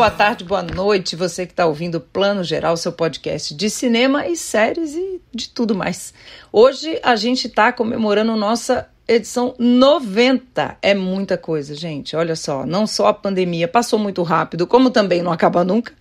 Boa tarde, boa noite. Você que está ouvindo Plano Geral, seu podcast de cinema e séries e de tudo mais. Hoje a gente está comemorando nossa edição 90. É muita coisa, gente. Olha só, não só a pandemia passou muito rápido, como também não acaba nunca,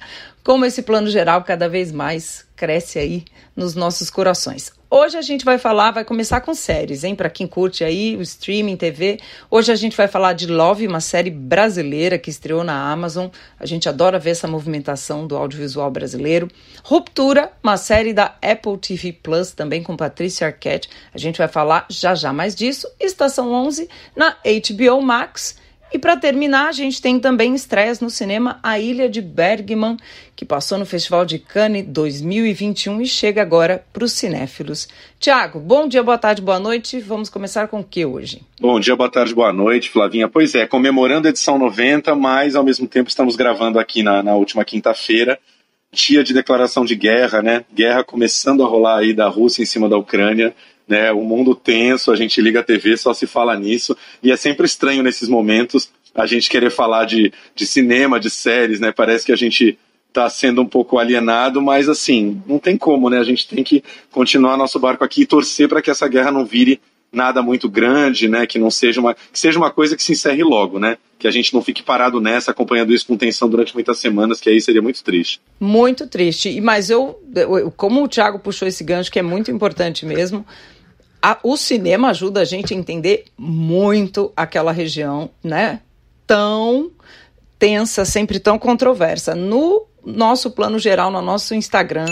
como esse plano geral cada vez mais cresce aí nos nossos corações. Hoje a gente vai falar, vai começar com séries, hein? Para quem curte aí o streaming, TV. Hoje a gente vai falar de Love, uma série brasileira que estreou na Amazon. A gente adora ver essa movimentação do audiovisual brasileiro. Ruptura, uma série da Apple TV Plus, também com Patrícia Arquette. A gente vai falar já já mais disso. Estação 11 na HBO Max. E para terminar, a gente tem também estreias no cinema A Ilha de Bergman, que passou no Festival de Cannes 2021 e chega agora para os cinéfilos. Tiago, bom dia, boa tarde, boa noite. Vamos começar com o que hoje? Bom dia, boa tarde, boa noite, Flavinha. Pois é, comemorando a edição 90, mas ao mesmo tempo estamos gravando aqui na, na última quinta-feira, dia de declaração de guerra, né? Guerra começando a rolar aí da Rússia em cima da Ucrânia né? O mundo tenso, a gente liga a TV, só se fala nisso, e é sempre estranho nesses momentos a gente querer falar de, de cinema, de séries, né? Parece que a gente está sendo um pouco alienado, mas assim, não tem como, né? A gente tem que continuar nosso barco aqui e torcer para que essa guerra não vire nada muito grande, né? Que não seja uma, que seja uma coisa que se encerre logo, né? Que a gente não fique parado nessa, acompanhando isso com tensão durante muitas semanas, que aí seria muito triste. Muito triste. Mas eu, como o Thiago puxou esse gancho, que é muito importante mesmo a, o cinema ajuda a gente a entender muito aquela região, né? Tão tensa, sempre tão controversa. No nosso plano geral, no nosso Instagram,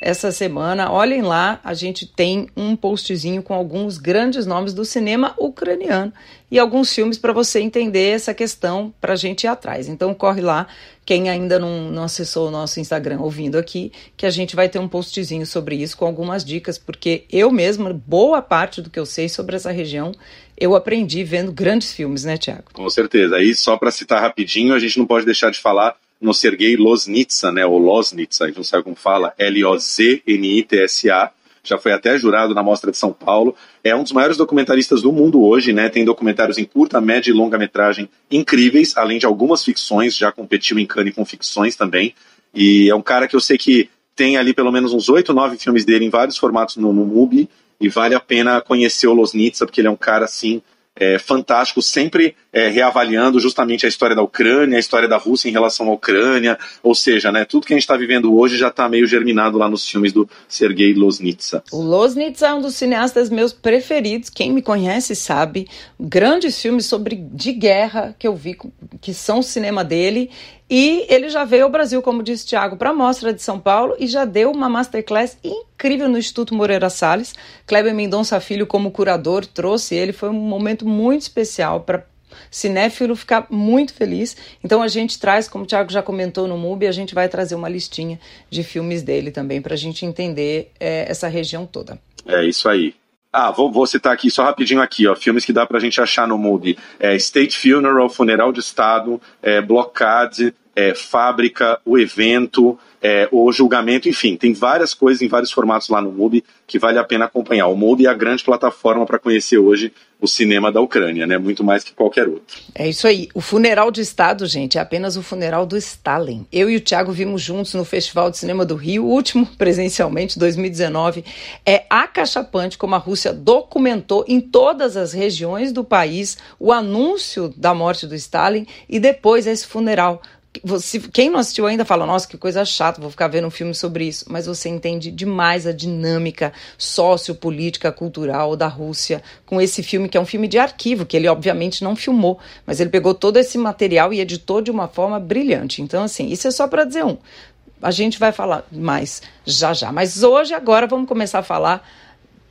essa semana, olhem lá, a gente tem um postzinho com alguns grandes nomes do cinema ucraniano e alguns filmes para você entender essa questão para a gente ir atrás. Então corre lá, quem ainda não, não acessou o nosso Instagram ouvindo aqui, que a gente vai ter um postzinho sobre isso com algumas dicas, porque eu mesma, boa parte do que eu sei sobre essa região, eu aprendi vendo grandes filmes, né, Tiago? Com certeza. Aí, só para citar rapidinho, a gente não pode deixar de falar no Sergei Loznitsa, né, ou Loznitsa, a gente não sabe como fala, L-O-Z-N-I-T-S-A, já foi até jurado na Mostra de São Paulo. É um dos maiores documentaristas do mundo hoje, né? Tem documentários em curta, média e longa metragem incríveis, além de algumas ficções, já competiu em Cannes com ficções também. E é um cara que eu sei que tem ali pelo menos uns oito, nove filmes dele em vários formatos no, no MUBI, e vale a pena conhecer o Loznitsa, porque ele é um cara assim é, fantástico, sempre é, reavaliando justamente a história da Ucrânia, a história da Rússia em relação à Ucrânia, ou seja, né, tudo que a gente está vivendo hoje já está meio germinado lá nos filmes do Sergei Loznitsa. O Loznitsa é um dos cineastas meus preferidos, quem me conhece sabe, grandes filmes sobre de guerra que eu vi, que são o cinema dele, e ele já veio ao Brasil, como disse Tiago, para a Mostra de São Paulo e já deu uma masterclass incrível no Instituto Moreira Salles. Kleber Mendonça Filho, como curador, trouxe ele. Foi um momento muito especial para cinéfilo ficar muito feliz. Então a gente traz, como o Thiago já comentou no MUBI, a gente vai trazer uma listinha de filmes dele também para a gente entender é, essa região toda. É isso aí. Ah, vou, vou, citar aqui só rapidinho aqui, ó, filmes que dá pra gente achar no MUBI. É, State Funeral, Funeral de Estado, é, Blockade, é, Fábrica, O Evento, é, o julgamento, enfim, tem várias coisas em vários formatos lá no MUBI que vale a pena acompanhar. O MUBI é a grande plataforma para conhecer hoje o cinema da Ucrânia, né? Muito mais que qualquer outro. É isso aí. O funeral de Estado, gente, é apenas o funeral do Stalin. Eu e o Thiago vimos juntos no Festival de Cinema do Rio, o último presencialmente, 2019. É acachapante como a Rússia documentou em todas as regiões do país o anúncio da morte do Stalin e depois esse funeral você, quem não assistiu ainda fala, nossa, que coisa chata, vou ficar vendo um filme sobre isso. Mas você entende demais a dinâmica sociopolítica, cultural da Rússia com esse filme, que é um filme de arquivo, que ele obviamente não filmou, mas ele pegou todo esse material e editou de uma forma brilhante. Então, assim, isso é só para dizer um. A gente vai falar mais já já. Mas hoje, agora, vamos começar a falar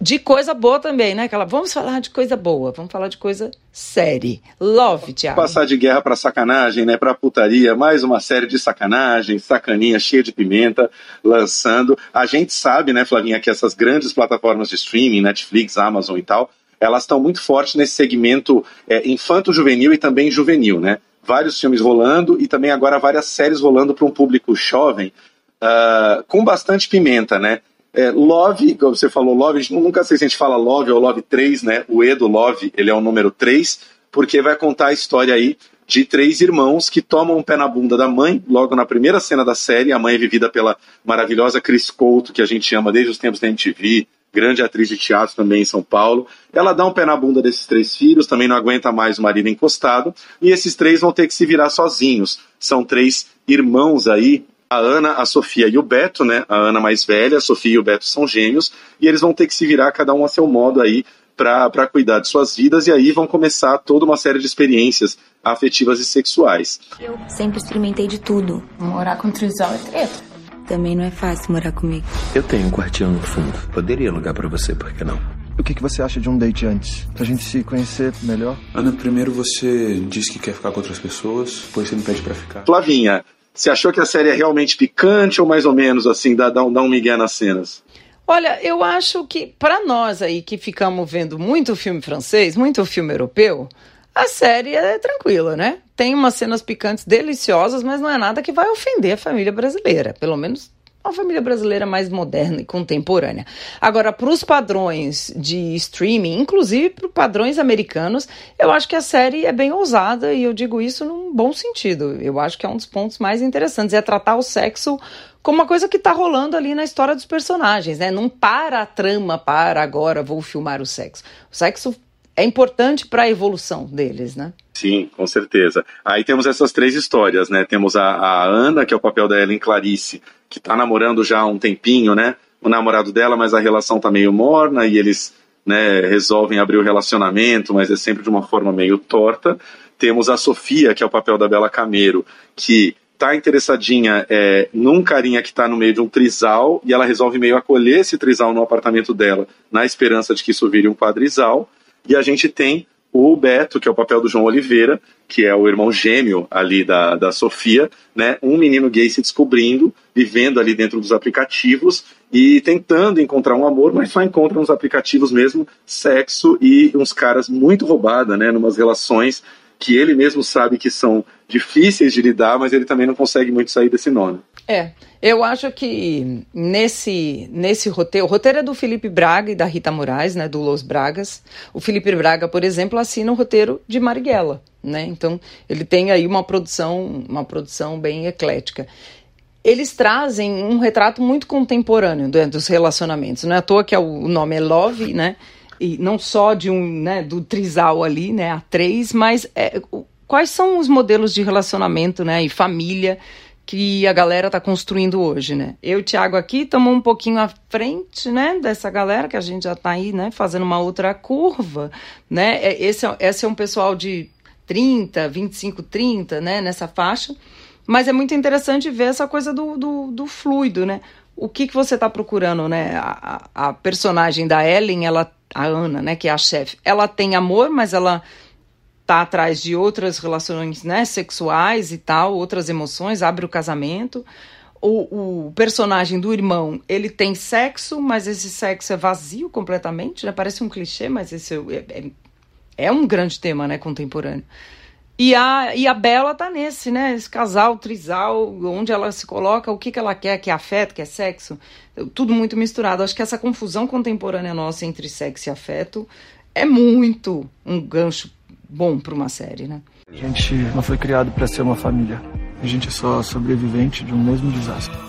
de coisa boa também, né? Aquela, vamos falar de coisa boa, vamos falar de coisa série. Love, Thiago. Passar de guerra para sacanagem, né? Para putaria, mais uma série de sacanagem, sacaninha cheia de pimenta, lançando. A gente sabe, né, Flavinha, que essas grandes plataformas de streaming, Netflix, Amazon e tal, elas estão muito fortes nesse segmento é, infanto-juvenil e também juvenil, né? Vários filmes rolando e também agora várias séries rolando para um público jovem, uh, com bastante pimenta, né? É, Love, como você falou, Love, nunca sei se a gente fala Love ou Love 3, né? O E do Love, ele é o número 3, porque vai contar a história aí de três irmãos que tomam um pé na bunda da mãe, logo na primeira cena da série. A mãe é vivida pela maravilhosa Chris Couto, que a gente ama desde os tempos da MTV, grande atriz de teatro também em São Paulo. Ela dá um pé na bunda desses três filhos, também não aguenta mais o marido encostado, e esses três vão ter que se virar sozinhos. São três irmãos aí, a Ana, a Sofia e o Beto, né? A Ana mais velha, a Sofia e o Beto são gêmeos, e eles vão ter que se virar cada um a seu modo aí para cuidar de suas vidas, e aí vão começar toda uma série de experiências afetivas e sexuais. Eu sempre experimentei de tudo. Morar com trisal é treta. Também não é fácil morar comigo. Eu tenho um quartinho no fundo. Poderia alugar para você, por que não? O que, que você acha de um date antes? Pra gente se conhecer melhor? Ana, primeiro você diz que quer ficar com outras pessoas, depois você me pede para ficar. Flavinha, você achou que a série é realmente picante ou mais ou menos assim, dá, dá, um, dá um migué nas cenas? Olha, eu acho que para nós aí que ficamos vendo muito filme francês, muito filme europeu, a série é tranquila, né? Tem umas cenas picantes deliciosas, mas não é nada que vai ofender a família brasileira. Pelo menos uma família brasileira mais moderna e contemporânea. Agora, para os padrões de streaming, inclusive para padrões americanos, eu acho que a série é bem ousada e eu digo isso num bom sentido. Eu acho que é um dos pontos mais interessantes, é tratar o sexo como uma coisa que está rolando ali na história dos personagens, né? Não para a trama para agora vou filmar o sexo. O sexo é importante para a evolução deles, né? Sim, com certeza. Aí temos essas três histórias, né? Temos a, a Ana, que é o papel da Ellen Clarice, que está namorando já há um tempinho, né? O namorado dela, mas a relação tá meio morna e eles né, resolvem abrir o relacionamento, mas é sempre de uma forma meio torta. Temos a Sofia, que é o papel da Bela Camero, que tá interessadinha é, num carinha que tá no meio de um trisal e ela resolve meio acolher esse trisal no apartamento dela, na esperança de que isso vire um quadrisal. E a gente tem o Beto, que é o papel do João Oliveira, que é o irmão gêmeo ali da, da Sofia, né? Um menino gay se descobrindo, vivendo ali dentro dos aplicativos e tentando encontrar um amor, mas só encontra nos aplicativos mesmo sexo e uns caras muito roubada, né? Numas relações que ele mesmo sabe que são difíceis de lidar, mas ele também não consegue muito sair desse nome. É, eu acho que nesse, nesse roteiro, o roteiro é do Felipe Braga e da Rita Moraes, né, do Los Bragas. O Felipe Braga, por exemplo, assina o roteiro de Marighella, né? Então, ele tem aí uma produção, uma produção bem eclética. Eles trazem um retrato muito contemporâneo dos relacionamentos. Não é à toa que é o nome é Love, né? E não só de um, né, do trisal ali, né, a três, mas é, quais são os modelos de relacionamento, né, e família que a galera está construindo hoje, né? Eu Thiago aqui estamos um pouquinho à frente, né, dessa galera que a gente já está aí, né, fazendo uma outra curva, né? É, esse é, esse é um pessoal de 30, 25, 30, né, nessa faixa. Mas é muito interessante ver essa coisa do, do, do fluido, né? O que, que você está procurando, né? A, a, personagem da Ellen, ela, a Ana, né, que é a chefe, ela tem amor, mas ela tá atrás de outras relações né, sexuais e tal, outras emoções, abre o casamento. O, o, personagem do irmão, ele tem sexo, mas esse sexo é vazio completamente, né? Parece um clichê, mas esse é, é, é um grande tema, né, contemporâneo. E a, e a Bela tá nesse, né? Esse casal, trisal, onde ela se coloca, o que, que ela quer, que é afeto, que é sexo. Tudo muito misturado. Acho que essa confusão contemporânea nossa entre sexo e afeto é muito um gancho bom para uma série, né? A gente não foi criado para ser uma família. A gente é só sobrevivente de um mesmo desastre.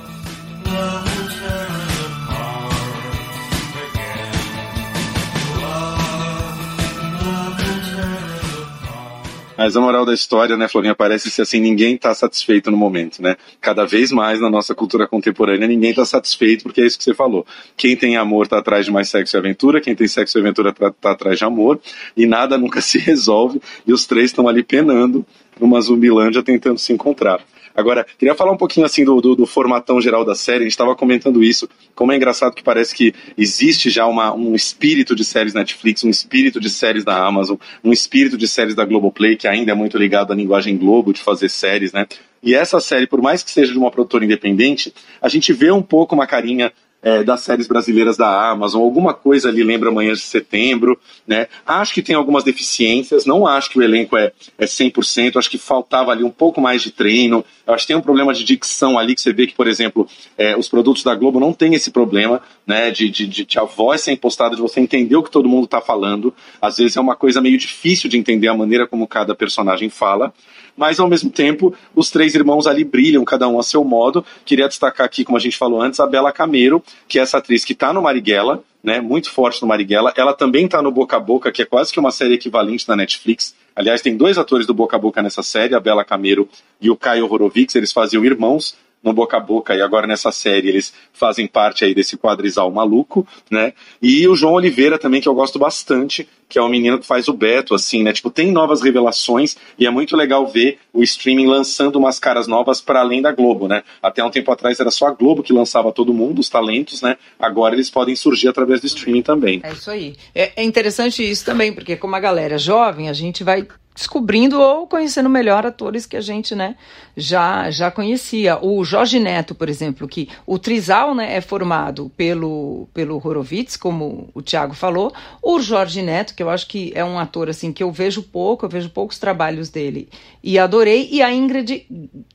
Mas a moral da história, né, Florinha, parece ser assim, ninguém está satisfeito no momento, né? Cada vez mais na nossa cultura contemporânea, ninguém está satisfeito, porque é isso que você falou. Quem tem amor está atrás de mais sexo e aventura, quem tem sexo e aventura está tá atrás de amor, e nada nunca se resolve, e os três estão ali penando numa zumbilândia tentando se encontrar. Agora, queria falar um pouquinho assim do, do, do formatão geral da série. A gente estava comentando isso, como é engraçado que parece que existe já uma, um espírito de séries Netflix, um espírito de séries da Amazon, um espírito de séries da Globoplay, que ainda é muito ligado à linguagem Globo de fazer séries, né? E essa série, por mais que seja de uma produtora independente, a gente vê um pouco uma carinha é, das séries brasileiras da Amazon, alguma coisa ali lembra Manhã de Setembro, né? Acho que tem algumas deficiências, não acho que o elenco é, é 100%, acho que faltava ali um pouco mais de treino, acho que tem um problema de dicção ali, que você vê que, por exemplo, é, os produtos da Globo não tem esse problema, né, de, de, de, de a voz ser impostada, de você entender o que todo mundo está falando, às vezes é uma coisa meio difícil de entender a maneira como cada personagem fala, mas ao mesmo tempo os três irmãos ali brilham, cada um a seu modo. Queria destacar aqui, como a gente falou antes, a Bela Camero, que é essa atriz que está no Marighella, né, muito forte no Marighella. Ela também está no Boca a Boca, que é quase que uma série equivalente na Netflix. Aliás, tem dois atores do Boca a Boca nessa série, a Bela Camero e o Caio Horowitz, eles faziam irmãos no Boca a Boca e agora nessa série eles fazem parte aí desse quadrisal maluco, né? E o João Oliveira também, que eu gosto bastante, que é o menino que faz o Beto, assim, né? Tipo, tem novas revelações e é muito legal ver o streaming lançando umas caras novas para além da Globo, né? Até um tempo atrás era só a Globo que lançava todo mundo, os talentos, né? Agora eles podem surgir através do streaming também. É isso aí. É, é interessante isso também, porque como a galera é jovem, a gente vai descobrindo ou conhecendo melhor atores que a gente né, já, já conhecia. O Jorge Neto, por exemplo, que o Trizal né, é formado pelo, pelo Horowitz, como o Tiago falou. O Jorge Neto, que eu acho que é um ator assim que eu vejo pouco, eu vejo poucos trabalhos dele e adorei. E a Ingrid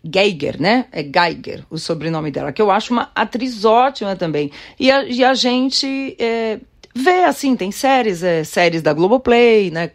Geiger, né? É Geiger o sobrenome dela, que eu acho uma atriz ótima também. E a, e a gente. É, vê, assim, tem séries, é, séries da Globoplay, né,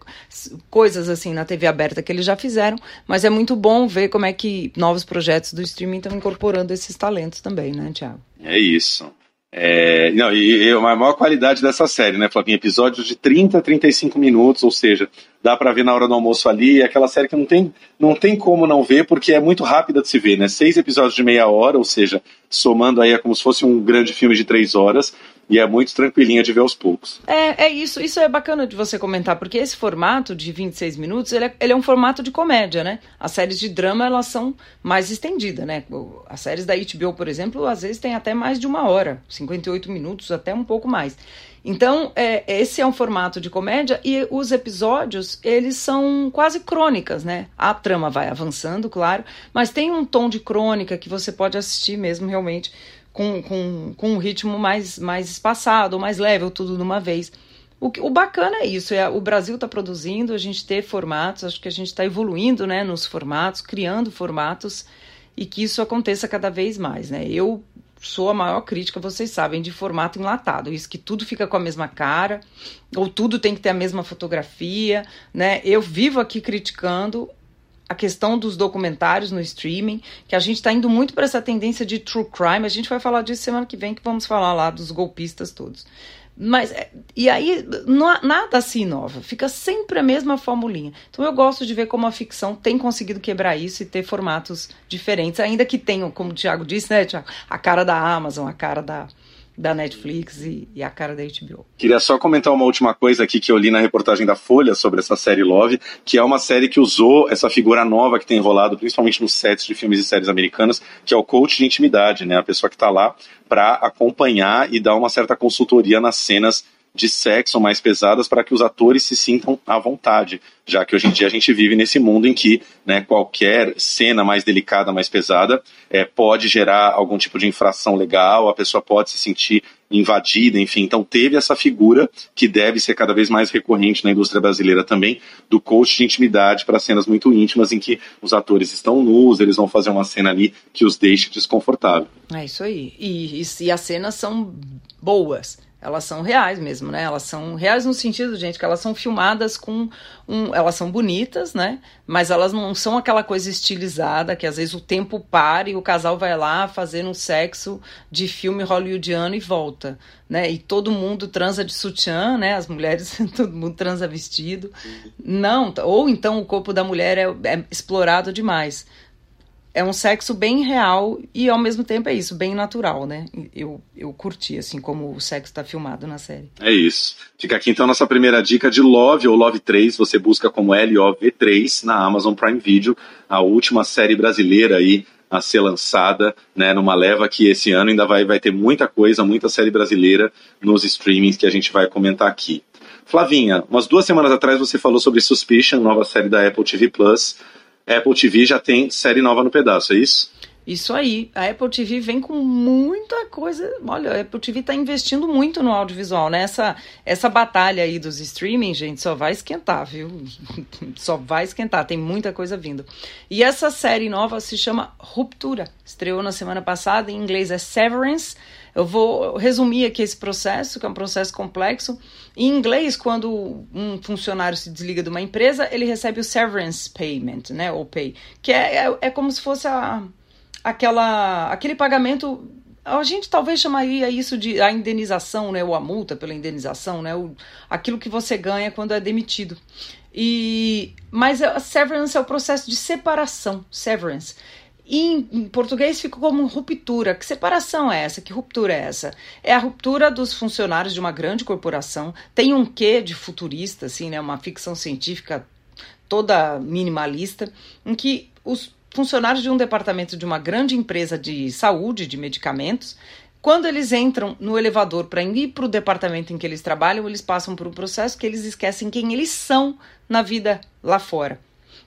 coisas assim na TV aberta que eles já fizeram, mas é muito bom ver como é que novos projetos do streaming estão incorporando esses talentos também, né, Tiago? É isso. É, não, e, e a maior qualidade dessa série, né, Flavinha? Episódios de 30 a 35 minutos, ou seja, dá para ver na hora do almoço ali. É aquela série que não tem, não tem como não ver, porque é muito rápida de se ver, né? Seis episódios de meia hora, ou seja, somando aí é como se fosse um grande filme de três horas. E é muito tranquilinha de ver aos poucos. É, é isso. Isso é bacana de você comentar, porque esse formato de 26 minutos, ele é, ele é um formato de comédia, né? As séries de drama, elas são mais estendidas, né? As séries da HBO, por exemplo, às vezes tem até mais de uma hora, 58 minutos, até um pouco mais. Então, é, esse é um formato de comédia e os episódios, eles são quase crônicas, né? A trama vai avançando, claro, mas tem um tom de crônica que você pode assistir mesmo realmente com, com, com um ritmo mais, mais espaçado, mais leve, ou tudo de uma vez. O, que, o bacana é isso, é, o Brasil está produzindo, a gente ter formatos, acho que a gente está evoluindo né, nos formatos, criando formatos e que isso aconteça cada vez mais. Né? Eu sou a maior crítica, vocês sabem, de formato enlatado. Isso que tudo fica com a mesma cara, ou tudo tem que ter a mesma fotografia, né? Eu vivo aqui criticando a questão dos documentários no streaming, que a gente está indo muito para essa tendência de true crime. A gente vai falar disso semana que vem, que vamos falar lá dos golpistas todos. Mas, é, e aí, não, nada assim inova, fica sempre a mesma formulinha. Então eu gosto de ver como a ficção tem conseguido quebrar isso e ter formatos diferentes, ainda que tenham, como o Thiago disse, né, Thiago, a cara da Amazon, a cara da, da Netflix e, e, a cara da HBO. Queria só comentar uma última coisa aqui que eu li na reportagem da Folha sobre essa série Love, que é uma série que usou essa figura nova que tem enrolado, principalmente nos sets de filmes e séries americanas, que é o coach de intimidade, né? A pessoa que está lá para acompanhar e dar uma certa consultoria nas cenas de sexo mais pesadas para que os atores se sintam à vontade, já que hoje em dia a gente vive nesse mundo em que né, qualquer cena mais delicada, mais pesada, é, pode gerar algum tipo de infração legal, a pessoa pode se sentir invadida, enfim. Então teve essa figura que deve ser cada vez mais recorrente na indústria brasileira também, do coach de intimidade para cenas muito íntimas em que os atores estão nus, eles vão fazer uma cena ali que os deixe desconfortável. É isso aí. E, e, e as cenas são boas elas são reais mesmo, né? Elas são reais no sentido, gente, que elas são filmadas com um, elas são bonitas, né? Mas elas não são aquela coisa estilizada que às vezes o tempo para e o casal vai lá fazer um sexo de filme hollywoodiano e volta, né? E todo mundo transa de sutiã, né? As mulheres, todo mundo transa vestido. Não, ou então o corpo da mulher é, é explorado demais é um sexo bem real e ao mesmo tempo é isso, bem natural, né? Eu, eu curti, assim, como o sexo está filmado na série. É isso. Fica aqui então nossa primeira dica de Love ou Love 3. Você busca como L-O-V3 na Amazon Prime Video, a última série brasileira aí a ser lançada, né, numa leva que esse ano ainda vai, vai ter muita coisa, muita série brasileira nos streamings que a gente vai comentar aqui. Flavinha, umas duas semanas atrás você falou sobre Suspicion, nova série da Apple TV Plus. Apple TV já tem série nova no pedaço, é isso? Isso aí, a Apple TV vem com muita coisa. Olha, a Apple TV está investindo muito no audiovisual, né? Essa, essa batalha aí dos streaming, gente, só vai esquentar, viu? só vai esquentar, tem muita coisa vindo. E essa série nova se chama Ruptura. Estreou na semana passada, em inglês é Severance. Eu vou resumir aqui esse processo, que é um processo complexo. Em inglês, quando um funcionário se desliga de uma empresa, ele recebe o severance payment, né, ou pay, que é, é, é como se fosse a, aquela, aquele pagamento a gente talvez chamaria isso de a indenização, né, ou a multa pela indenização, né, o, aquilo que você ganha quando é demitido. E mas a severance é o processo de separação, severance. Em, em, português ficou como ruptura. Que separação é essa? Que ruptura é essa? É a ruptura dos funcionários de uma grande corporação. Tem um quê de futurista, assim, né? Uma ficção científica toda minimalista, em que os funcionários de um departamento de uma grande empresa de saúde, de medicamentos, quando eles entram no elevador para ir para o departamento em que eles trabalham, eles passam por um processo que eles esquecem quem eles são na vida lá fora.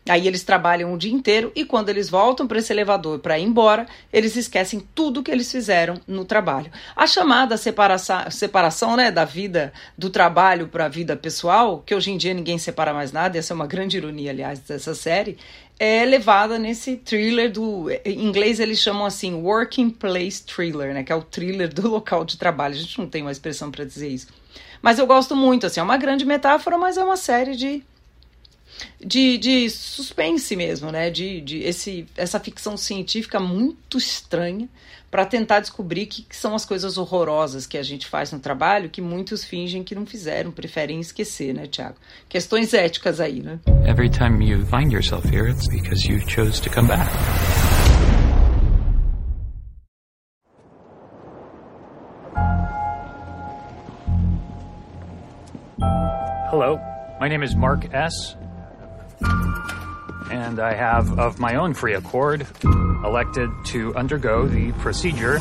Aí eles trabalham o dia inteiro e quando eles voltam para esse elevador para ir embora, eles esquecem tudo que eles fizeram no trabalho. A chamada separação, separação né, da vida do trabalho para a vida pessoal, que hoje em dia ninguém separa mais nada, essa é uma grande ironia, aliás, dessa série, é levada nesse thriller do. Em inglês eles chamam assim working place thriller, né? Que é o thriller do local de trabalho. A gente não tem uma expressão para dizer isso. Mas eu gosto muito, assim, é uma grande metáfora, mas é uma série de de, de suspense mesmo, né? De, de esse, essa ficção científica muito estranha para tentar descobrir que, que, são as coisas horrorosas que a gente faz no trabalho que muitos fingem que não fizeram, preferem esquecer, né, Tiago? Questões éticas aí, né? Every time you find yourself here, it's because you chose to come back. Hello, my name is Mark S. and I have, of my own free accord, elected to undergo the procedure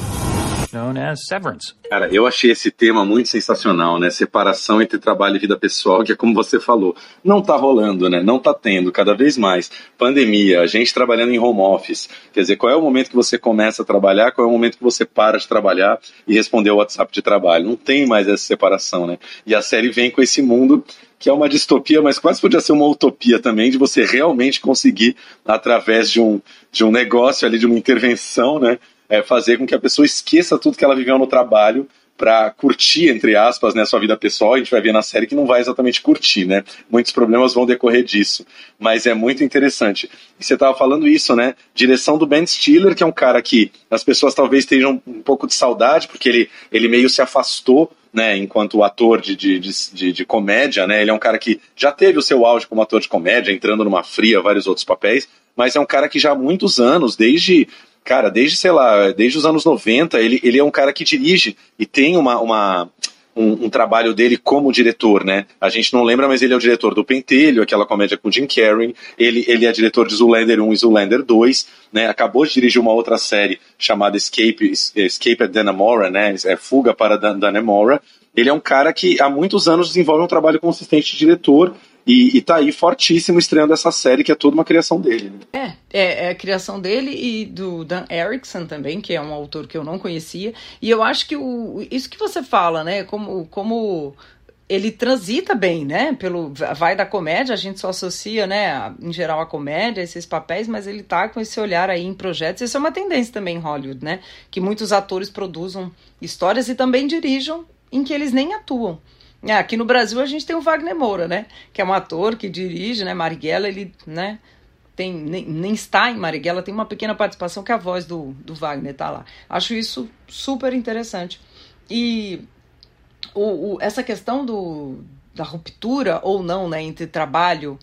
known as severance. Cara, eu achei esse tema muito sensacional, né? Separação entre trabalho e vida pessoal, que é como você falou, não tá rolando, né? Não tá tendo cada vez mais. Pandemia, a gente trabalhando em home office. Quer dizer, qual é o momento que você começa a trabalhar, qual é o momento que você para de trabalhar e responder o WhatsApp de trabalho? Não tem mais essa separação, né? E a série vem com esse mundo que é uma distopia, mas quase podia ser uma utopia também, de você realmente conseguir, através de um, de um negócio ali, de uma intervenção, né, é, fazer com que a pessoa esqueça tudo que ela viveu no trabalho para curtir, entre aspas, né, sua vida pessoal. A gente vai ver na série que não vai exatamente curtir, né? Muitos problemas vão decorrer disso. Mas é muito interessante. E você estava falando isso, né? Direção do Ben Stiller, que é um cara que as pessoas talvez tenham um pouco de saudade, porque ele, ele meio se afastou né, enquanto ator de, de, de, de, comédia, né, ele é um cara que já teve o seu auge como ator de comédia, entrando numa fria, vários outros papéis, mas é um cara que já há muitos anos, desde, cara, desde, sei lá, desde os anos 90, ele, ele é um cara que dirige e tem uma, uma um, um, trabalho dele como diretor, né? A gente não lembra, mas ele é o diretor do Pentelho, aquela comédia com Jim Carrey. Ele, ele é diretor de Zoolander 1 e Zoolander 2, né? Acabou de dirigir uma outra série chamada Escape, Escape at Dannemora, né? É Fuga para Dannemora. Ele é um cara que há muitos anos desenvolve um trabalho consistente de diretor e, e tá aí fortíssimo estreando essa série, que é toda uma criação dele. Né? É, é, é, a criação dele e do Dan Erickson também, que é um autor que eu não conhecia. E eu acho que o, isso que você fala, né? Como, como ele transita bem, né? Pelo vai da comédia, a gente só associa, né, em geral a comédia, esses papéis, mas ele tá com esse olhar aí em projetos. Isso é uma tendência também em Hollywood, né? Que muitos atores produzam histórias e também dirijam em que eles nem atuam. É, aqui no Brasil a gente tem o Wagner Moura, né? Que é um ator que dirige, né? Marighella, ele, né? Tem, nem, nem está em Marighella, tem uma pequena participação que a voz do, do Wagner tá lá. Acho isso super interessante. E o, o, essa questão do, da ruptura ou não, né? Entre trabalho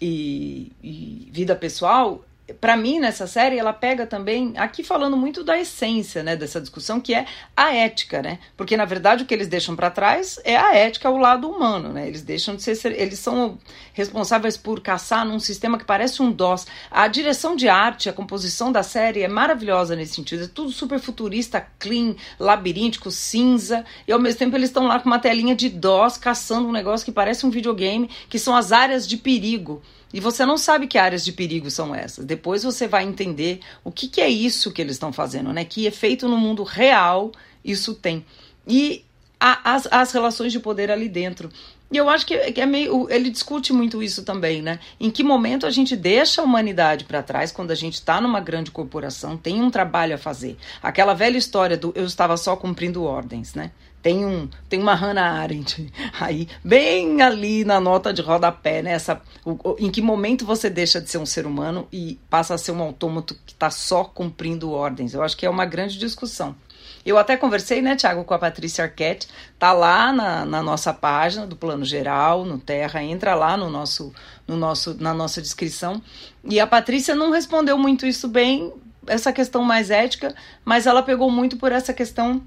e, e vida pessoal para mim nessa série ela pega também aqui falando muito da essência né dessa discussão que é a ética né? Porque na verdade o que eles deixam para trás é a ética o lado humano né? Eles deixam de ser eles são responsáveis por caçar num sistema que parece um DOS a direção de arte a composição da série é maravilhosa nesse sentido é tudo super futurista clean labiríntico cinza e ao mesmo tempo eles estão lá com uma telinha de DOS caçando um negócio que parece um videogame que são as áreas de perigo e você não sabe que áreas de perigo são essas. Depois você vai entender o que, que é isso que eles estão fazendo, né? Que efeito no mundo real isso tem. E a, as, as relações de poder ali dentro. E eu acho que, que, é meio. Ele discute muito isso também, né? Em que momento a gente deixa a humanidade para trás quando a gente está numa grande corporação, tem um trabalho a fazer. Aquela velha história do eu estava só cumprindo ordens, né? Tem, um, tem uma Hannah Arendt aí, bem ali na nota de rodapé, né? Essa, o, o, em que momento você deixa de ser um ser humano e passa a ser um autômato que está só cumprindo ordens? Eu acho que é uma grande discussão. Eu até conversei, né, Tiago, com a Patrícia Arquette, tá lá na, na, nossa página do Plano Geral, no Terra, entra lá no nosso, no nosso, na nossa descrição. E a Patrícia não respondeu muito isso bem, essa questão mais ética, mas ela pegou muito por essa questão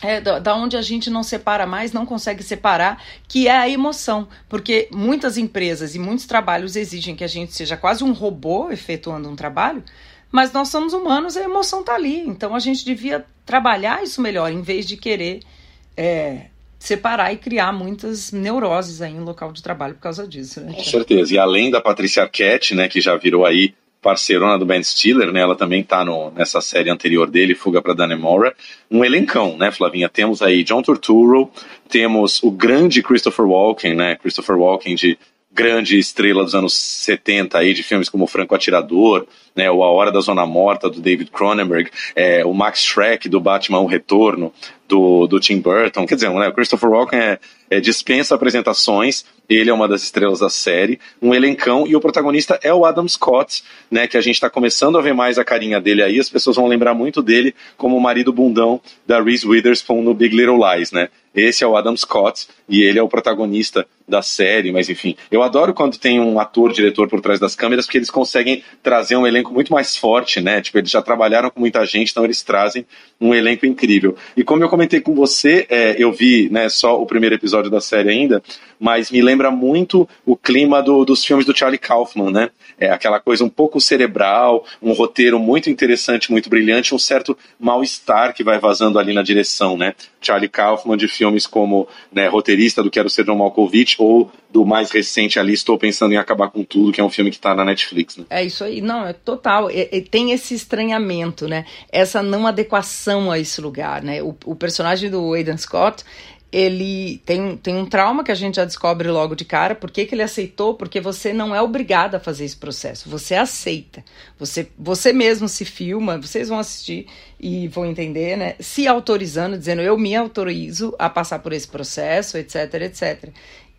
é, da, da, onde a gente não separa mais, não consegue separar, que é a emoção. Porque muitas empresas e muitos trabalhos exigem que a gente seja quase um robô efetuando um trabalho, mas nós somos humanos a emoção está ali. Então a gente devia trabalhar isso melhor, em vez de querer é, separar e criar muitas neuroses aí no local de trabalho por causa disso. Né? Com certeza. E além da Patrícia Arquette, né, que já virou aí parceirona do Ben Stiller, né? Ela também tá no, nessa série anterior dele, Fuga para Dannemora. Um elencão, né, Flavinha? Temos aí John Turturro, temos o grande Christopher Walken, né? Christopher Walken de grande estrela dos anos 70 aí, de filmes como Franco Atirador, né, ou A Hora da Zona Morta, do David Cronenberg, é, o Max Schreck, do Batman O Retorno, do, do Tim Burton. Quer dizer, né, o Christopher Walken é, é, dispensa apresentações, ele é uma das estrelas da série, um elencão, e o protagonista é o Adam Scott, né, que a gente está começando a ver mais a carinha dele aí, as pessoas vão lembrar muito dele como o marido bundão da Reese Witherspoon no Big Little Lies, né. Esse é o Adam Scott e ele é o protagonista da série, mas enfim, eu adoro quando tem um ator, diretor por trás das câmeras, porque eles conseguem trazer um elenco muito mais forte, né? Tipo, eles já trabalharam com muita gente, então eles trazem um elenco incrível. E como eu comentei com você, é, eu vi né, só o primeiro episódio da série ainda, mas me lembra muito o clima do, dos filmes do Charlie Kaufman, né? É aquela coisa um pouco cerebral, um roteiro muito interessante, muito brilhante, um certo mal-estar que vai vazando ali na direção, né? Charlie Kaufman de filmes como né, roteirista do Quero Ser John Malkovich ou do mais recente ali, Estou Pensando em Acabar com Tudo, que é um filme que está na Netflix. Né? É isso aí, não, é total. É, é, tem esse estranhamento, né? Essa não adequação a esse lugar, né? O, o personagem do Aidan Scott, ele tem, tem um trauma que a gente já descobre logo de cara. Por que, que ele aceitou? Porque você não é obrigado a fazer esse processo. Você aceita. Você, você mesmo se filma, vocês vão assistir e vão entender, né? Se autorizando, dizendo eu me autorizo a passar por esse processo, etc, etc.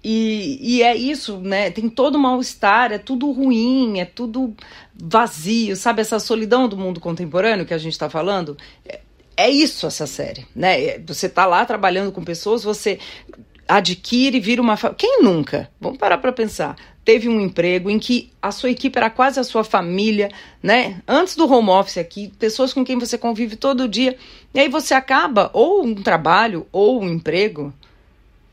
E, e é isso, né? Tem todo mal-estar, é tudo ruim, é tudo vazio, sabe? Essa solidão do mundo contemporâneo que a gente está falando. É, é isso essa série, né? É, você tá lá trabalhando com pessoas, você adquire, vira uma. Quem nunca? Vamos parar para pensar. Teve um emprego em que a sua equipe era quase a sua família, né? Antes do home office aqui, pessoas com quem você convive todo dia. E aí você acaba ou um trabalho ou um emprego.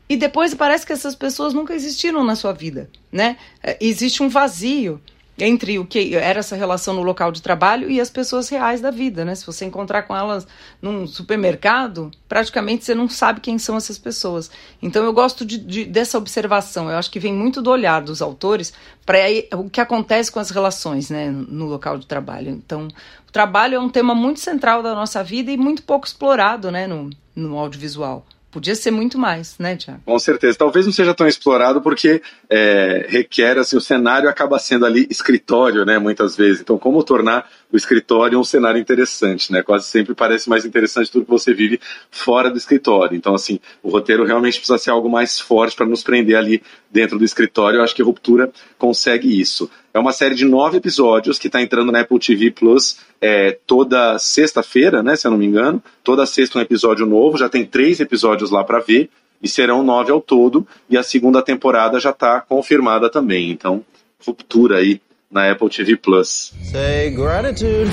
E depois parece que essas pessoas nunca existiram na sua vida, né? É, existe um vazio entre o que era essa relação no local de trabalho e as pessoas reais da vida, né? Se você encontrar com elas num supermercado, praticamente você não sabe quem são essas pessoas. Então eu gosto de, de, dessa observação. Eu acho que vem muito do olhar dos autores para o que acontece com as relações, né, no local de trabalho. Então o trabalho é um tema muito central da nossa vida e muito pouco explorado, né, no, no audiovisual. Podia ser muito mais, né, Tiago? Com certeza. Talvez não seja tão explorado porque é, requer, assim, o cenário acaba sendo ali escritório, né, muitas vezes. Então, como tornar o escritório é um cenário interessante, né? Quase sempre parece mais interessante do que você vive fora do escritório. Então, assim, o roteiro realmente precisa ser algo mais forte para nos prender ali dentro do escritório. Eu acho que Ruptura consegue isso. É uma série de nove episódios que está entrando na Apple TV Plus é, toda sexta-feira, né? Se eu não me engano. Toda sexta um episódio novo. Já tem três episódios lá para ver. E serão nove ao todo. E a segunda temporada já está confirmada também. Então, Ruptura aí na Apple TV Plus. Say gratitude.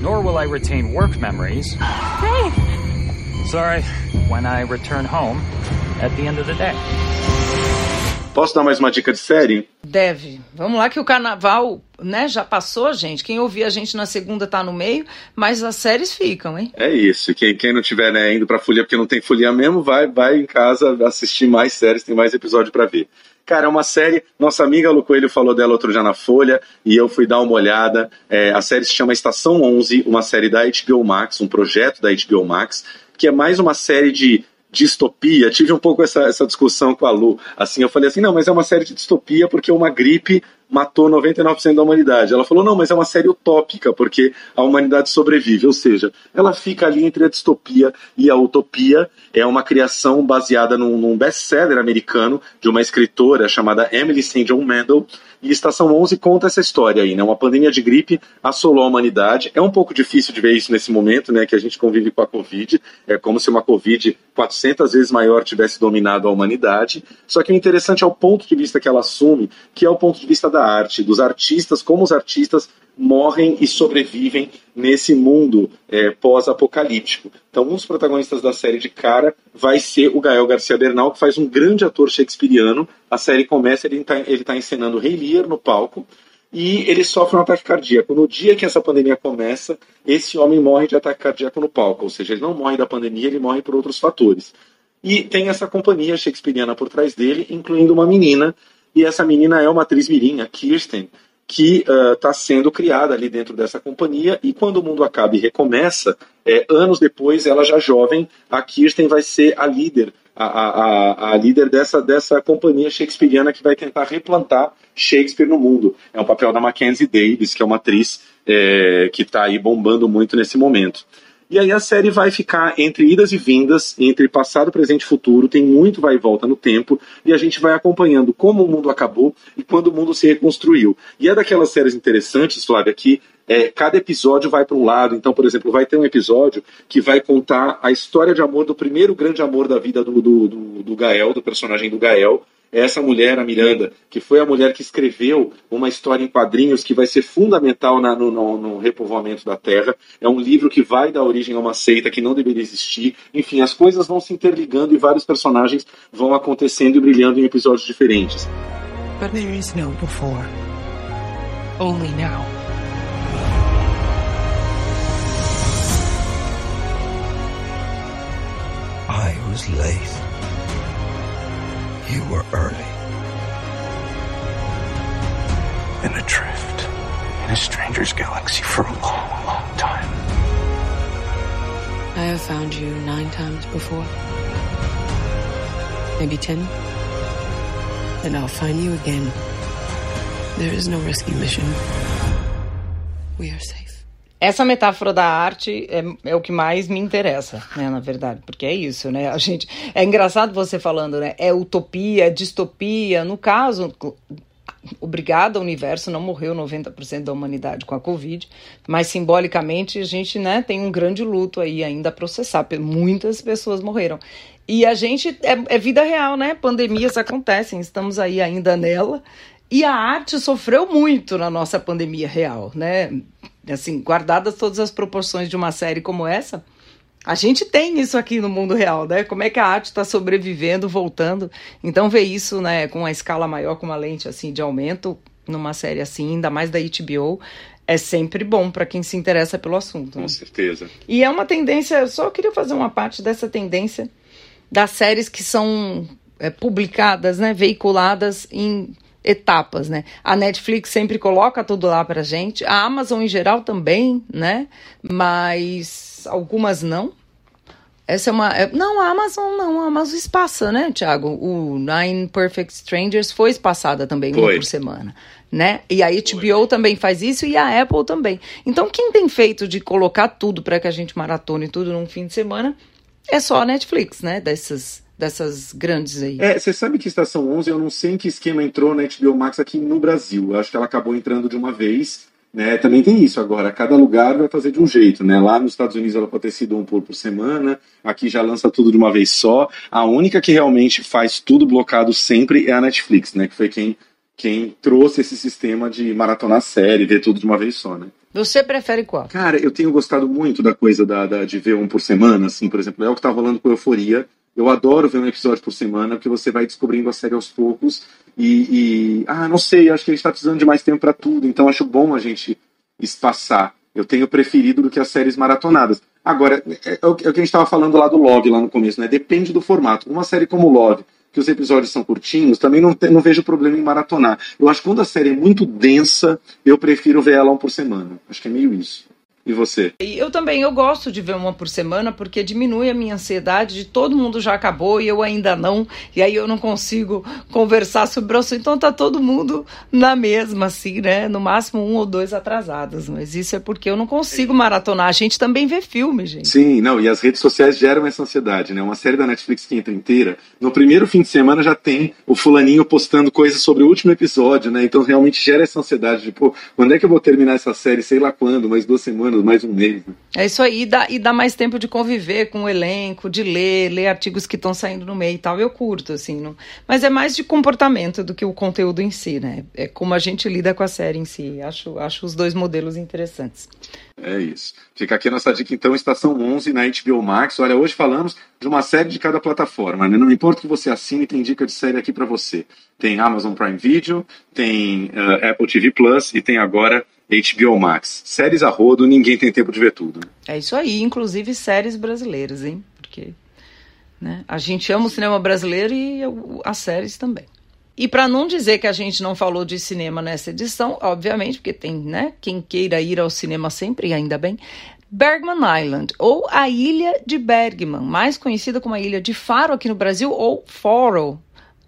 Nor will I retain work memories. Hey! Sorry, when I return home at the end of the day. Posso dar mais uma dica de série? Deve. Vamos lá que o carnaval, né, já passou, gente. Quem ouvir a gente na segunda tá no meio, mas as séries ficam, hein? É isso. Quem, quem não tiver né, indo pra folia porque não tem folia mesmo, vai, vai em casa assistir mais séries, tem mais episódio para ver. Cara, é uma série. Nossa amiga Lu Coelho falou dela outro dia na Folha e eu fui dar uma olhada. É, a série se chama Estação 11, uma série da HBO Max, um projeto da HBO Max, que é mais uma série de distopia. Tive um pouco essa, essa discussão com a Lu. Assim, eu falei assim: não, mas é uma série de distopia porque uma gripe matou 99% da humanidade. Ela falou: não, mas é uma série utópica, porque a humanidade sobrevive. Ou seja, ela fica ali entre a distopia e a utopia. É uma criação baseada num, num best-seller americano de uma escritora chamada Emily St. John Mandel. E Estação 11 conta essa história aí, né? Uma pandemia de gripe assolou a humanidade. É um pouco difícil de ver isso nesse momento, né? Que a gente convive com a Covid. É como se uma Covid 400 vezes maior tivesse dominado a humanidade. Só que o interessante é o ponto de vista que ela assume, que é o ponto de vista da arte, dos artistas, como os artistas morrem e sobrevivem nesse mundo é, pós-apocalíptico. Então, um dos protagonistas da série de cara vai ser o Gael Garcia Bernal, que faz um grande ator shakespeariano. A série começa, ele está ele tá encenando Rei Lear no palco, e ele sofre um ataque cardíaco. No dia que essa pandemia começa, esse homem morre de ataque cardíaco no palco, ou seja, ele não morre da pandemia, ele morre por outros fatores. E tem essa companhia shakespeariana por trás dele, incluindo uma menina, e essa menina é uma atriz mirim, a Kirsten, que está uh, sendo criada ali dentro dessa companhia, e quando o mundo acaba e recomeça, é, anos depois, ela já jovem, a Kirsten vai ser a líder, a, a, a, líder dessa, dessa companhia shakespeariana que vai tentar replantar Shakespeare no mundo. É um papel da Mackenzie Davis, que é uma atriz é, que está aí bombando muito nesse momento. E aí a série vai ficar entre idas e vindas, entre passado, presente e futuro, tem muito vai e volta no tempo, e a gente vai acompanhando como o mundo acabou e quando o mundo se reconstruiu. E é daquelas séries interessantes, Flávia, que é, cada episódio vai para um lado. Então, por exemplo, vai ter um episódio que vai contar a história de amor do primeiro grande amor da vida do, do, do, do Gael, do personagem do Gael, essa mulher, a Miranda, que foi a mulher que escreveu uma história em quadrinhos que vai ser fundamental na, no, no, no, repovoamento da Terra. É um livro que vai dar origem a uma seita que não deveria existir. Enfim, as coisas vão se interligando e vários personagens vão acontecendo e brilhando em episódios diferentes. But there is no before. Only now. I was late. You were early. And adrift in a stranger's galaxy for a long, long time. I have found you nine times before. Maybe ten. And I'll find you again. There is no rescue mission. We are safe. Essa metáfora da arte é, é, o que mais me interessa, né, na verdade, porque é isso, né? A gente é engraçado você falando, né? É utopia, é distopia. No caso, obrigada, o universo não morreu 90% da humanidade com a Covid, mas simbolicamente a gente, né, tem um grande luto aí ainda a processar. Muitas pessoas morreram. E a gente é, é vida real, né? Pandemias acontecem, estamos aí ainda nela. E a arte sofreu muito na nossa pandemia real, né? Assim, guardadas todas as proporções de uma série como essa, a gente tem isso aqui no mundo real, né? Como é que a arte está sobrevivendo, voltando. Então, ver isso, né, com uma escala maior, com uma lente assim de aumento, numa série assim, ainda mais da HBO, é sempre bom para quem se interessa pelo assunto. Com né? certeza. E é uma tendência, eu só queria fazer uma parte dessa tendência das séries que são é, publicadas, né, veiculadas em etapas, né? A Netflix sempre coloca tudo lá pra gente, a Amazon em geral também, né? Mas algumas não. Essa é uma. é- não, a Amazon não, a Amazon espaça, né, Thiago? O Nine Perfect Strangers foi espaçada também, uma Foi. por semana. Né? E a HBO também faz isso e a Apple também. Então, quem tem feito de colocar tudo para que a gente maratone tudo num fim de semana é só a Netflix, né? Dessas, dessas grandes aí. É, você sabe que Estação 11, eu não sei em que esquema entrou na HBO Max aqui no Brasil. Eu acho que ela acabou entrando de uma vez. Né? Também tem isso agora. Cada lugar vai fazer de um jeito. Né? Lá nos Estados Unidos ela pode ter sido um por por semana. Aqui já lança tudo de uma vez só. A única que realmente faz tudo blocado sempre é a Netflix, né? Que foi quem, quem trouxe esse sistema de maratonar série, ver tudo de uma vez só, né? Você prefere qual? Cara, eu tenho gostado muito da coisa da, da- de ver um por semana, assim, por exemplo, é o que tá rolando com Euforia. Eu adoro ver um episódio por semana, porque você vai descobrindo a série aos poucos. E, e- ah, não sei, acho que a gente tá precisando de mais tempo para tudo, então acho bom a gente espaçar. Eu tenho preferido do que as séries maratonadas. Agora, é, é o que é o que a gente estava falando lá do Love, lá no começo, né? Depende do formato. Uma série como Love, que os episódios são curtinhos, também não, te- não vejo problema em maratonar. Eu acho que quando a série é muito densa, eu prefiro ver ela um por semana. Acho que é meio isso. E você? Eu também, eu gosto de ver uma por semana porque diminui a minha ansiedade de todo mundo já acabou e eu ainda não, e aí eu não consigo conversar sobre o assunto. Então tá todo mundo na mesma, assim, né? No máximo um ou dois atrasados, mas isso é porque eu não consigo maratonar. A gente também vê filme, gente. Sim, não, e as redes sociais geram essa ansiedade, né? Uma série da Netflix que entra inteira, no primeiro fim de semana já tem o fulaninho postando coisas sobre o último episódio, né? Então realmente gera essa ansiedade de, pô, quando é que eu vou terminar essa série? Sei lá quando, mais duas semanas, mais um mês. né? É isso aí, e dá, e dá mais tempo de conviver com o elenco, de ler, ler artigos que estão saindo no meio e tal. Eu curto, assim. Não... Mas é mais de comportamento do que o conteúdo em si, né? É como a gente lida com a série em si. Acho, acho os dois modelos interessantes. É isso. Fica aqui a nossa dica, então, Estação 11 na HBO Max. Olha, hoje falamos de uma série de cada plataforma, né? Não importa o que você assine, tem dica de série aqui para você. Tem Amazon Prime Video, tem eh, Apple TV Plus e tem agora HBO Max. Séries a rodo, ninguém tem tempo de ver tudo. É isso aí, inclusive séries brasileiras, hein? Porque né, a gente ama o cinema brasileiro e as séries também. E para não dizer que a gente não falou de cinema nessa edição, obviamente, porque tem, né, quem queira ir ao cinema sempre, ainda bem, Bergman Island, ou a Ilha de Bergman, mais conhecida como a Ilha de Faro aqui no Brasil, ou Faro,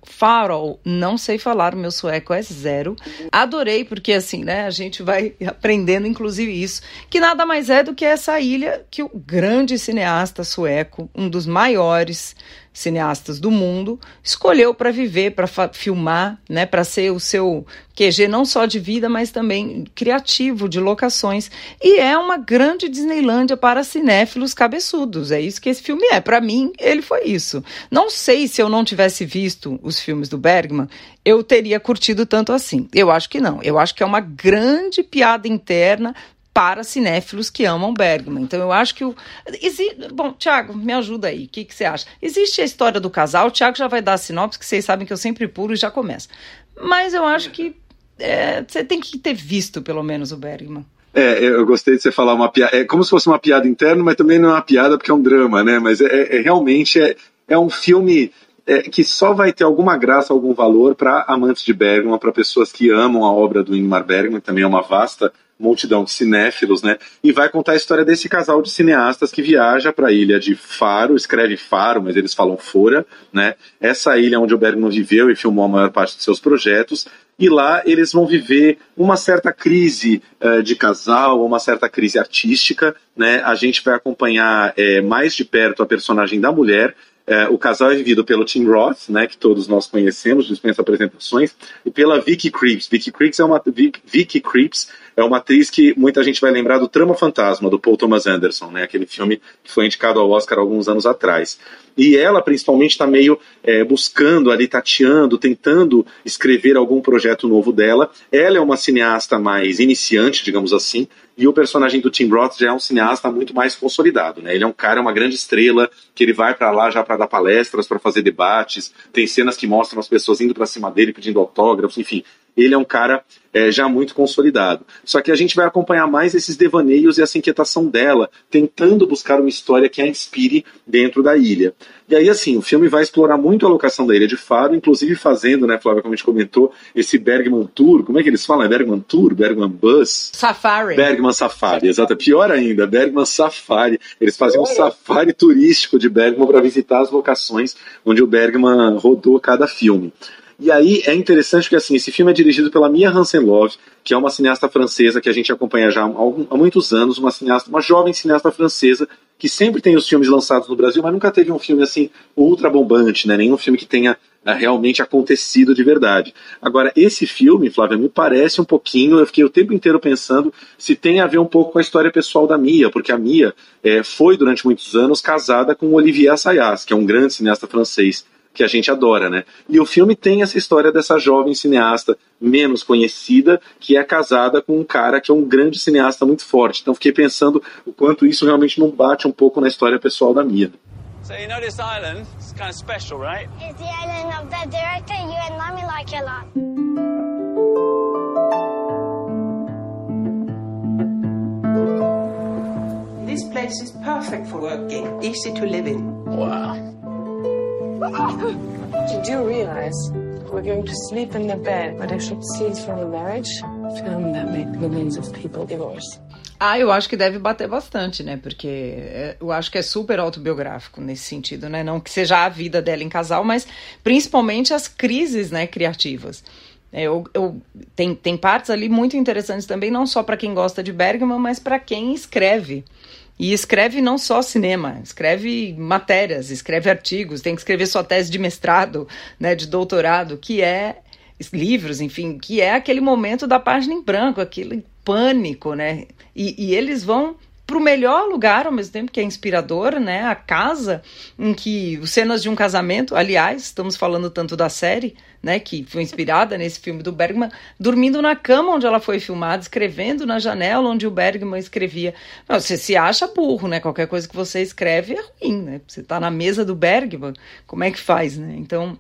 Farol, não sei falar, o meu sueco é zero. Adorei, porque assim, né, a gente vai aprendendo, inclusive, isso, que nada mais é do que essa ilha que o grande cineasta sueco, um dos maiores cineastas do mundo, escolheu para viver, para filmar, né, para ser o seu QG não só de vida, mas também criativo de locações. E é uma grande Disneylândia para cinéfilos cabeçudos. É isso que esse filme é. Para mim, ele foi isso. Não sei se eu não tivesse visto os filmes do Bergman, eu teria curtido tanto assim. Eu acho que não. Eu acho que é uma grande piada interna para cinéfilos que amam Bergman. Então eu acho que o. Exi... Bom, Tiago, me ajuda aí. O que, que você acha? Existe a história do casal, o Tiago já vai dar a sinopse, que vocês sabem que eu sempre pulo e já começa. Mas eu acho que é, você tem que ter visto, pelo menos, o Bergman. É, eu gostei de você falar uma piada. É como se fosse uma piada interna, mas também não é uma piada porque é um drama, né? Mas é, é realmente é, é um filme é, que só vai ter alguma graça, algum valor para amantes de Bergman, para pessoas que amam a obra do Ingmar Bergman, também é uma vasta multidão de cinéfilos, né? E vai contar a história desse casal de cineastas que viaja para a ilha de Faro, escreve Faro, mas eles falam Fora, né? Essa ilha onde o Bergman viveu e filmou a maior parte dos seus projetos. E lá eles vão viver uma certa crise uh, de casal, uma certa crise artística, né? A gente vai acompanhar é, mais de perto a personagem da mulher, é, o casal é vivido pelo Tim Roth, né, que todos nós conhecemos, dispensa apresentações, e pela Vicky Creeps. Vicky Creeps é uma Vicky Creeps é uma atriz que muita gente vai lembrar do Trama Fantasma do Paul Thomas Anderson, né, aquele filme que foi indicado ao Oscar alguns anos atrás. E ela, principalmente, está meio é, buscando ali, tateando, tentando escrever algum projeto novo dela. Ela é uma cineasta mais iniciante, digamos assim, e o personagem do Tim Roth já é um cineasta muito mais consolidado, né? Ele é um cara, uma grande estrela, que ele vai para lá já para dar palestras, para fazer debates. Tem cenas que mostram as pessoas indo para cima dele pedindo autógrafos, enfim. ele é um cara é, já muito consolidado. Só que a gente vai acompanhar mais esses devaneios e essa inquietação dela, tentando buscar uma história que a inspire dentro da ilha. E aí, assim, o filme vai explorar muito a locação da Ilha de Faro, inclusive fazendo, né, Flávia, como a gente comentou, esse Bergman Tour, como é que eles falam? É Bergman Tour? Bergman Bus? Safari. Bergman Safari, exato. Pior ainda, Bergman Safari. Eles fazem um safari turístico de Bergman para visitar as locações onde o Bergman rodou cada filme. E aí é interessante porque assim, esse filme é dirigido pela Mia Hansen-Love, que é uma cineasta francesa que a gente acompanha já há, muitos anos, uma cineasta, uma jovem cineasta francesa que sempre tem os filmes lançados no Brasil, mas nunca teve um filme assim ultra bombante, né? Nenhum filme que tenha uh, realmente acontecido de verdade. Agora, esse filme, Flávia, me parece um pouquinho, eu fiquei o tempo inteiro pensando se tem a ver um pouco com a história pessoal da Mia, porque a Mia é, foi durante muitos anos casada com Olivier Assayas, que é um grande cineasta francês que a gente adora, né? E o filme tem essa história dessa jovem cineasta menos conhecida que é casada com um cara que é um grande cineasta muito forte. Então fiquei pensando o quanto isso realmente não bate um pouco na história pessoal da Mia. So you know this island? It's kind of special, right? It's the island of the director you and mommy like a lot. This place is perfect for working, easy to live in. Wow. You do realize we're going to sleep in the bed, but I should scenes from a marriage film that made millions of people divorce. Ah, eu acho que deve bater bastante, né? Porque é, eu acho que é super autobiográfico nesse sentido, né? Não que seja a vida dela em casal, mas principalmente as crises, né, criativas. É, eu, eu, tem, tem partes ali muito interessantes também, não só para quem gosta de Bergman, mas para quem escreve. E escreve não só cinema, escreve matérias, escreve artigos, tem que escrever sua tese de mestrado, né, de doutorado, que é livros, enfim, que é aquele momento da página em branco, aquele pânico, né? E, e eles vão para o melhor lugar, ao mesmo tempo que é inspirador, né? A casa em que cenas de um casamento, aliás, estamos falando tanto da série, né? Que foi inspirada nesse filme do Bergman, dormindo na cama onde ela foi filmada, escrevendo na janela onde o Bergman escrevia. Não, você se acha burro, né? Qualquer coisa que você escreve é ruim, né? Você está na mesa do Bergman, como é que faz, né? Então,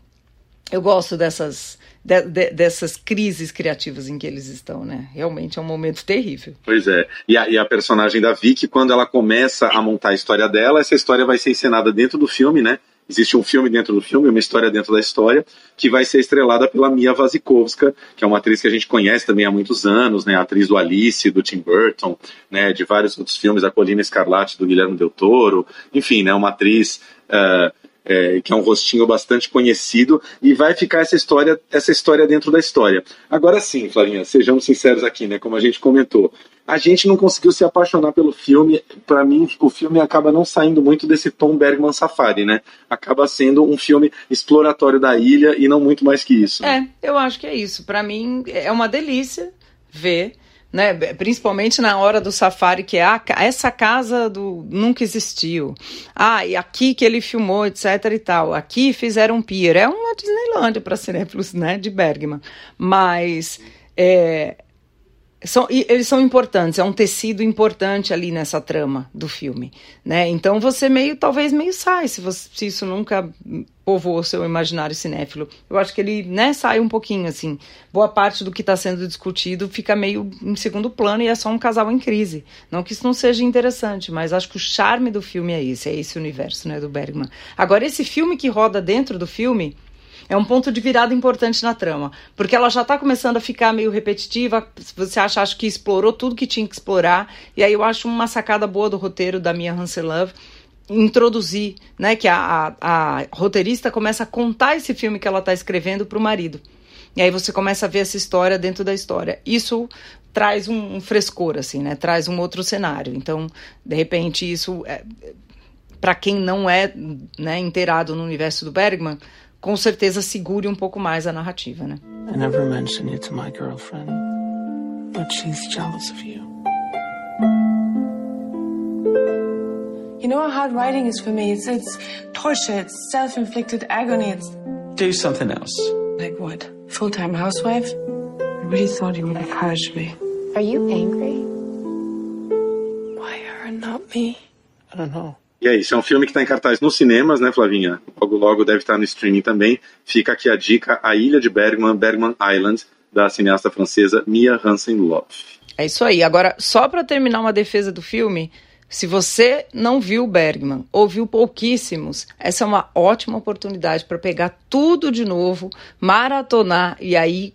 eu gosto dessas de, de, dessas crises criativas em que eles estão, né? Realmente é um momento terrível. Pois é. E a, e a, personagem da Vicky, quando ela começa a montar a história dela, essa história vai ser encenada dentro do filme, né? Existe um filme dentro do filme, uma história dentro da história, que vai ser estrelada pela Mia Wasikowska, que é uma atriz que a gente conhece também há muitos anos, né? Atriz do Alice, do Tim Burton, né? De vários outros filmes, A Colina Escarlate, do Guilherme Del Toro. Enfim, né? Uma atriz... Uh, é, que é um rostinho bastante conhecido, e vai ficar essa história, essa história dentro da história. Agora sim, Flavinha, sejamos sinceros aqui, né? Como a gente comentou, a gente não conseguiu se apaixonar pelo filme. Para mim, o filme acaba não saindo muito desse tom Bergman Safari, né? Acaba sendo um filme exploratório da ilha e não muito mais que isso. É, eu acho que é isso. Para mim, é uma delícia ver né? Principalmente na hora do safari, que é essa casa do nunca existiu. Ah, e aqui que ele filmou, etc e tal. Aqui fizeram um pier. É uma Disneylândia para cinéfilos, né? De Bergman. Mas é, são, eles são importantes, é um tecido importante ali nessa trama do filme, né? Então você meio, talvez meio sai, se, você, se isso nunca povoou seu imaginário cinéfilo. Eu acho que ele, né, sai um pouquinho, assim. Boa parte do que está sendo discutido fica meio em segundo plano e é só um casal em crise. Não que isso não seja interessante, mas acho que o charme do filme é esse, é esse universo, né, do Bergman. Agora, esse filme que roda dentro do filme é um ponto de virada importante na trama, porque ela já está começando a ficar meio repetitiva. Você acha que explorou tudo que tinha que explorar, e aí eu acho uma sacada boa do roteiro da minha Love introduzir, né, que a, a, a roteirista começa a contar esse filme que ela está escrevendo para o marido. E aí você começa a ver essa história dentro da história. Isso traz um, um frescor, assim, né? Traz um outro cenário. Então, de repente, isso, é, para quem não é né, inteirado no universo do Bergman, com certeza segure um pouco mais a narrativa, né? I never mentioned you to my girlfriend, but she's jealous of you. You know how hard writing is for me? It's, it's torture, it's self-inflicted agony, it's... Do something else. Like what? Full-time housewife? I really thought you would encourage me. Are you angry? Why her and not me? I don't know. E é isso, é um filme que está em cartaz nos cinemas, né, Flavinha? Logo, logo deve estar no streaming também. Fica aqui a dica: A Ilha de Bergman, Bergman Island, da cineasta francesa Mia Hansen-Love. É isso aí. Agora, só para terminar uma defesa do filme, se você não viu Bergman ou viu pouquíssimos, essa é uma ótima oportunidade para pegar tudo de novo, maratonar e aí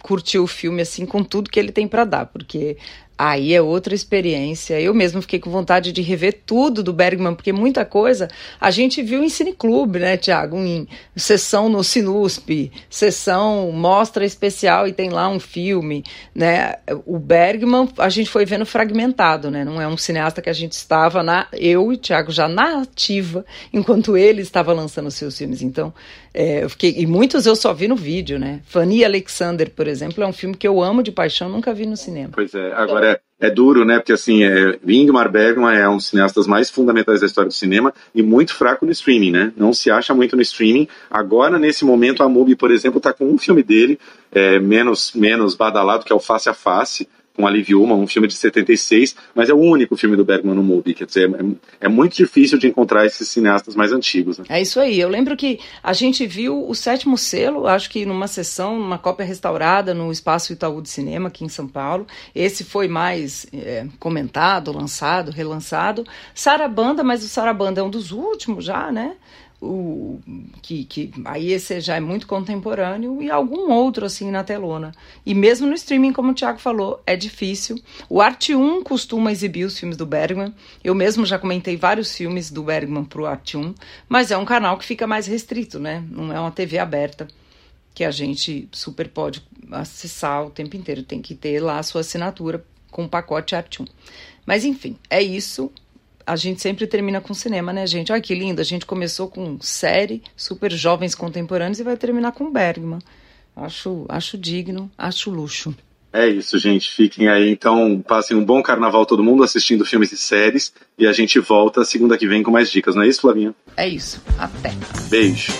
curtir o filme assim com tudo que ele tem para dar, porque Aí é outra experiência. Eu mesmo fiquei com vontade de rever tudo do Bergman, porque muita coisa a gente viu em cineclube, né, Tiago? Em sessão no Sinusp, sessão mostra especial e tem lá um filme, né? O Bergman a gente foi vendo fragmentado, né? Não é um cineasta que a gente estava na eu e Tiago já na ativa enquanto ele estava lançando seus filmes. Então, é, eu fiquei e muitos eu só vi no vídeo, né? Fanny Alexander, por exemplo, é um filme que eu amo de paixão, nunca vi no cinema. Pois é, agora é, é duro, né? Porque assim, é, Ingmar Bergman é um dos cineastas mais fundamentais da história do cinema e muito fraco no streaming, né? Não se acha muito no streaming. Agora, nesse momento, a MUBI, por exemplo, está com um filme dele é, menos, menos badalado, que é o Face a Face, com a Liv Ullmann, um filme de 76, mas é o único filme do Bergman no MUBI, quer dizer, é, é muito difícil de encontrar esses cineastas mais antigos. Né? É isso aí, eu lembro que a gente viu o sétimo selo, acho que numa sessão, numa cópia restaurada no Espaço Itaú de Cinema, aqui em São Paulo, esse foi mais é, comentado, lançado, relançado, Sarabanda, mas o Sarabanda é um dos últimos já, né? O, que, que aí esse já é muito contemporâneo e algum outro assim na telona. E mesmo no streaming, como o Thiago falou, é difícil. O Arte 1 costuma exibir os filmes do Bergman. Eu mesmo já comentei vários filmes do Bergman pro Arte 1, mas é um canal que fica mais restrito, né? Não é uma TV aberta que a gente super pode acessar o tempo inteiro. Tem que ter lá a sua assinatura com o pacote Arte 1. Mas enfim, é isso a gente sempre termina com cinema, né, gente? Olha que lindo, a gente começou com série, super jovens contemporâneos e vai terminar com Bergman. Acho, acho digno, acho luxo. É isso, gente. Fiquem aí. Então, passem um bom carnaval todo mundo assistindo filmes e séries. E a gente volta segunda que vem com mais dicas, não é isso, Flavinha? É isso. Até. Beijo.